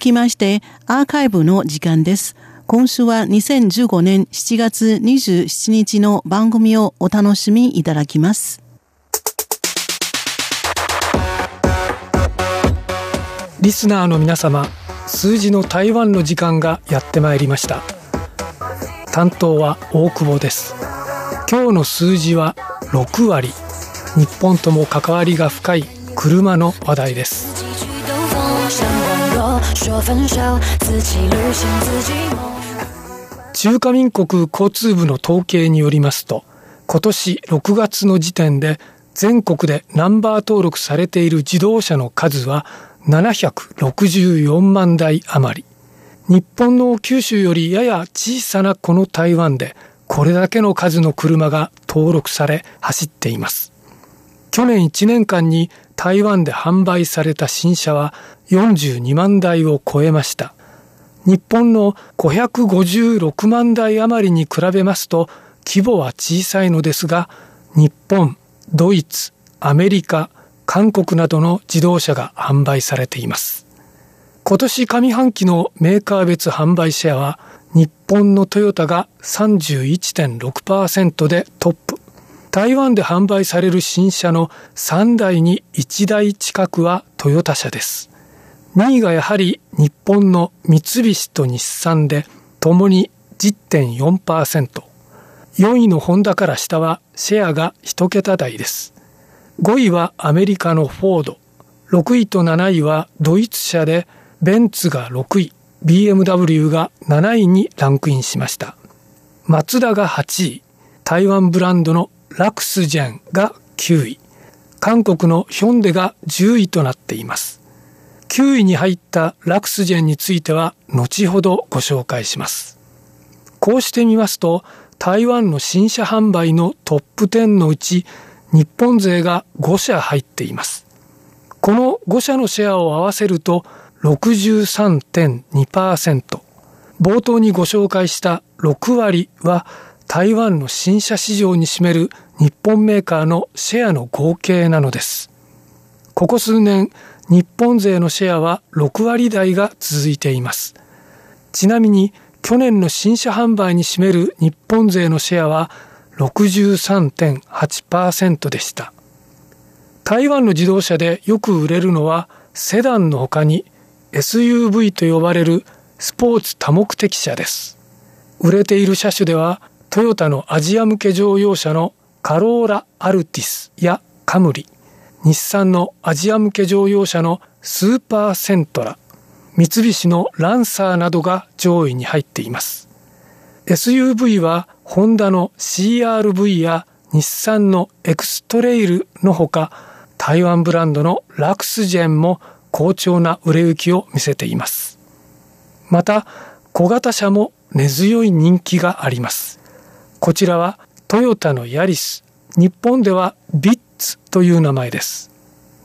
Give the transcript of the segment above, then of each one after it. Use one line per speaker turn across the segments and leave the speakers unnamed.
きまして、アーカイブの時間です。今週は2015年7月27日の番組をお楽しみいただきます。
リスナーの皆様、数字の台湾の時間がやってまいりました。担当は大久保です。今日の数字は6割。日本とも関わりが深い車の話題です。中華民国交通部の統計によりますと今年6月の時点で全国でナンバー登録されている自動車の数は764万台余り。日本の九州よりやや小さなこの台湾でこれだけの数の車が登録され走っています。去年1年間に台湾で販売された新車は42万台を超えました。日本の556万台余りに比べますと規模は小さいのですが、日本、ドイツ、アメリカ、韓国などの自動車が販売されています。今年上半期のメーカー別販売シェアは日本のトヨタが31.6%でトップ。台湾で販売される新車の3台に1台近くはトヨタ車です。2位がやはり日本の三菱と日産で、ともに10.4%。4位のホンダから下はシェアが1桁台です。5位はアメリカのフォード。6位と7位はドイツ車で、ベンツが6位、BMW が7位にランクインしました。マツダが8位、台湾ブランドのラクスジェンが9位、韓国のヒョンデが10位となっています。9位に入ったラクスジェンについては後ほどご紹介します。こうしてみますと、台湾の新車販売のトップ10のうち日本勢が5社入っています。この5社のシェアを合わせると63.2%。冒頭にご紹介した6割は台湾の新車市場に占める日本メーカーのシェアの合計なのです。ここ数年、日本勢のシェアは6割台が続いています。ちなみに去年の新車販売に占める日本勢のシェアは63.8%でした。台湾の自動車でよく売れるのはセダンの他に SUV と呼ばれるスポーツ多目的車です。売れている車種ではトヨタのアジア向け乗用車のカローラ・アルティスやカムリ、日産のアジア向け乗用車のスーパーセントラ、三菱のランサーなどが上位に入っています。SUV はホンダの CRV や日産のエクストレイルのほか、台湾ブランドのラクスジェンも好調な売れ行きを見せています。また、小型車も根強い人気があります。こちらはトヨタのヤリス、日本ではビッツという名前です。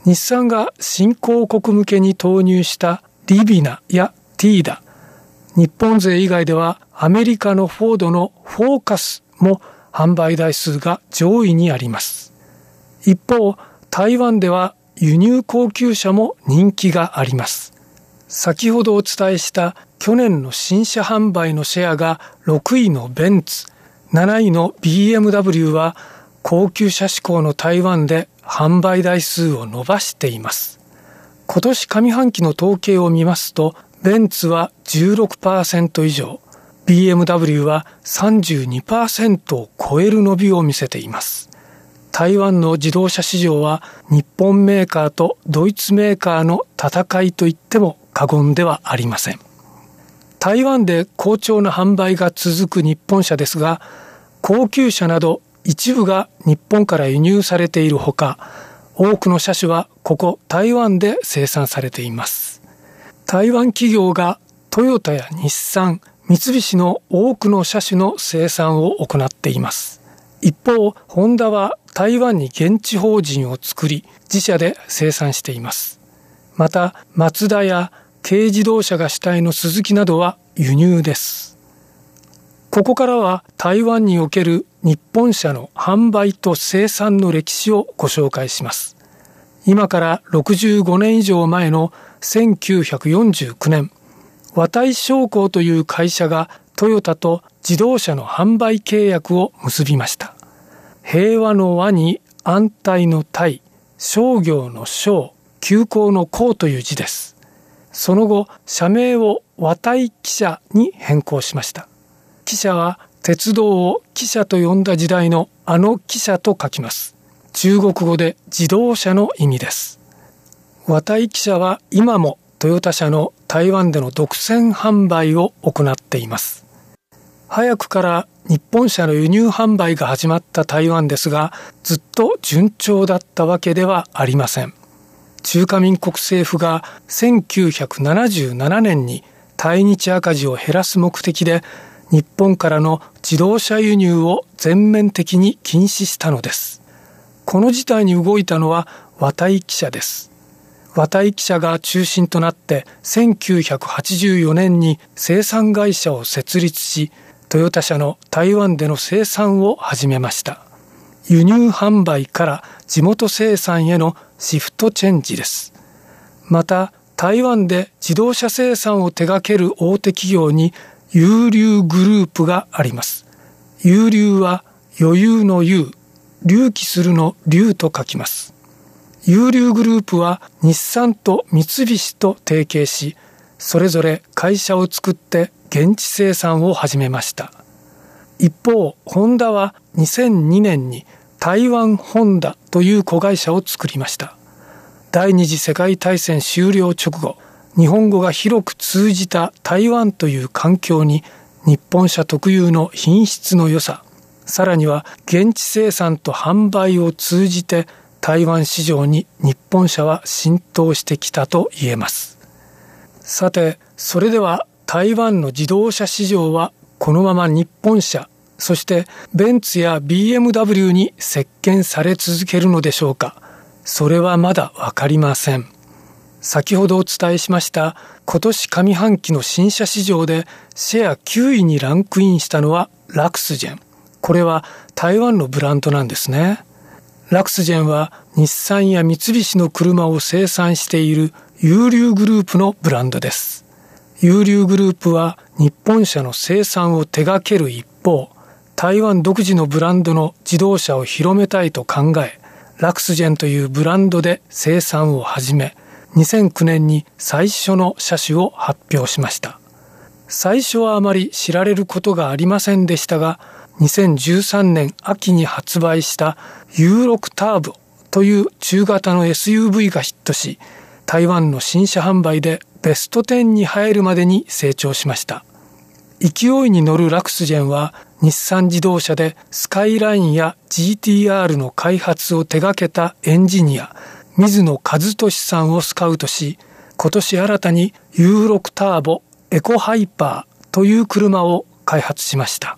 日産が新興国向けに投入したリビナやティーダ、日本勢以外ではアメリカのフォードのフォーカスも販売台数が上位にあります。一方、台湾では輸入高級車も人気があります。先ほどお伝えした去年の新車販売のシェアが6位のベンツ、7位の BMW は高級車志向の台湾で販売台数を伸ばしています。今年上半期の統計を見ますと、ベンツは16%以上、BMW は32%を超える伸びを見せています。台湾の自動車市場は日本メーカーとドイツメーカーの戦いといっても過言ではありません。台湾で好調な販売が続く日本車ですが、高級車など一部が日本から輸入されているほか、多くの車種はここ台湾で生産されています。台湾企業がトヨタや日産、三菱の多くの車種の生産を行っています。一方、ホンダは台湾に現地法人を作り、自社で生産しています。また、マツダや軽自動車が主体のスズキなどは輸入です。ここからは台湾における日本車の販売と生産の歴史をご紹介します。今から65年以上前の1949年、和体商工という会社がトヨタと自動車の販売契約を結びました。平和の和に安泰の泰、商業の商、急行の行という字です。その後、社名を和体汽車に変更しました。汽車は鉄道を汽車と呼んだ時代のあの汽車と書きます。中国語で自動車の意味です。和体汽車は今もトヨタ車の台湾での独占販売を行っています。早くから日本車の輸入販売が始まった台湾ですが、ずっと順調だったわけではありません。中華民国政府が1977年に対日赤字を減らす目的で日本からの自動車輸入を全面的に禁止したのです。この事態に動いたのは和体記者です。和体記者が中心となって1984年に生産会社を設立し、トヨタ車の台湾での生産を始めました。輸入販売から地元生産へのシフトチェンジです。また、台湾で自動車生産を手掛ける大手企業に有流グループがあります。有流は余裕の有、隆起するの流と書きます。有流グループは日産と三菱と提携し、それぞれ会社を作って現地生産を始めました。一方、ホンダは2002年に台湾ホンダという子会社を作りました。第二次世界大戦終了直後、日本語が広く通じた台湾という環境に日本車特有の品質の良さ、さらには現地生産と販売を通じて台湾市場に日本車は浸透してきたと言えます。さて、それでは台湾の自動車市場はこのまま日本車そしてベンツや BMW に席巻され続けるのでしょうか？それはまだわかりません。先ほどお伝えしました今年上半期の新車市場でシェア9位にランクインしたのはラクスジェン。これは台湾のブランドなんですね。ラクスジェンは日産や三菱の車を生産している有流グループのブランドです。有流グループは日本車の生産を手掛ける一方、台湾独自のブランドの自動車を広めたいと考え、ラクスジェンというブランドで生産を始め、2009年に最初の車種を発表しました。最初はあまり知られることがありませんでしたが、2013年秋に発売した U6 ターボという中型の SUV がヒットし、台湾の新車販売でベスト10に入るまでに成長しました。勢いに乗るラクスジェンは日産自動車でスカイラインや GTR の開発を手掛けたエンジニア水野和俊さんをスカウトし今年新たに U6 ターボエコハイパーという車を開発しました。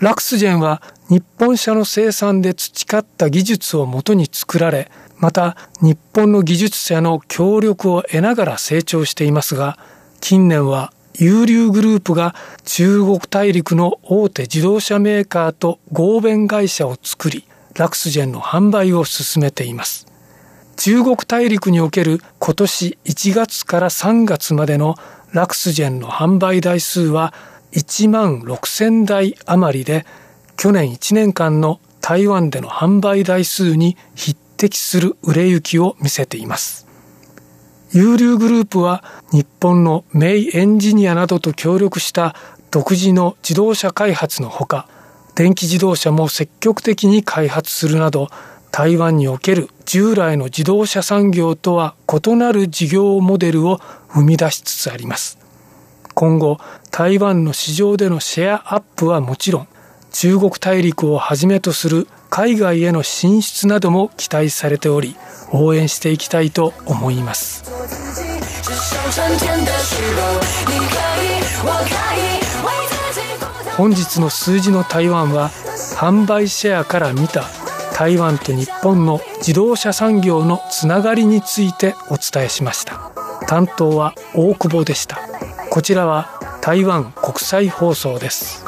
ラクスジェンは日本車の生産で培った技術をもとに作られまた日本の技術者の協力を得ながら成長していますが近年は有流グループが中国大陸の大手自動車メーカーと合弁会社を作り、ラクスジェンの販売を進めています。中国大陸における今年1月から3月までのラクスジェンの販売台数は1万6000台余りで、去年1年間の台湾での販売台数に匹敵する売れ行きを見せています。有流グループは日本のメイエンジニアなどと協力した独自の自動車開発のほか電気自動車も積極的に開発するなど台湾における従来の自動車産業とは異なる事業モデルを生み出しつつあります。今後台湾の市場でのシェアアップはもちろん中国大陸をはじめとする海外への進出なども期待されており応援していきたいと思います。本日の数字の台湾は販売シェアから見た台湾と日本の自動車産業のつながりについてお伝えしました。担当は大久保でした。こちらは台湾国際放送です。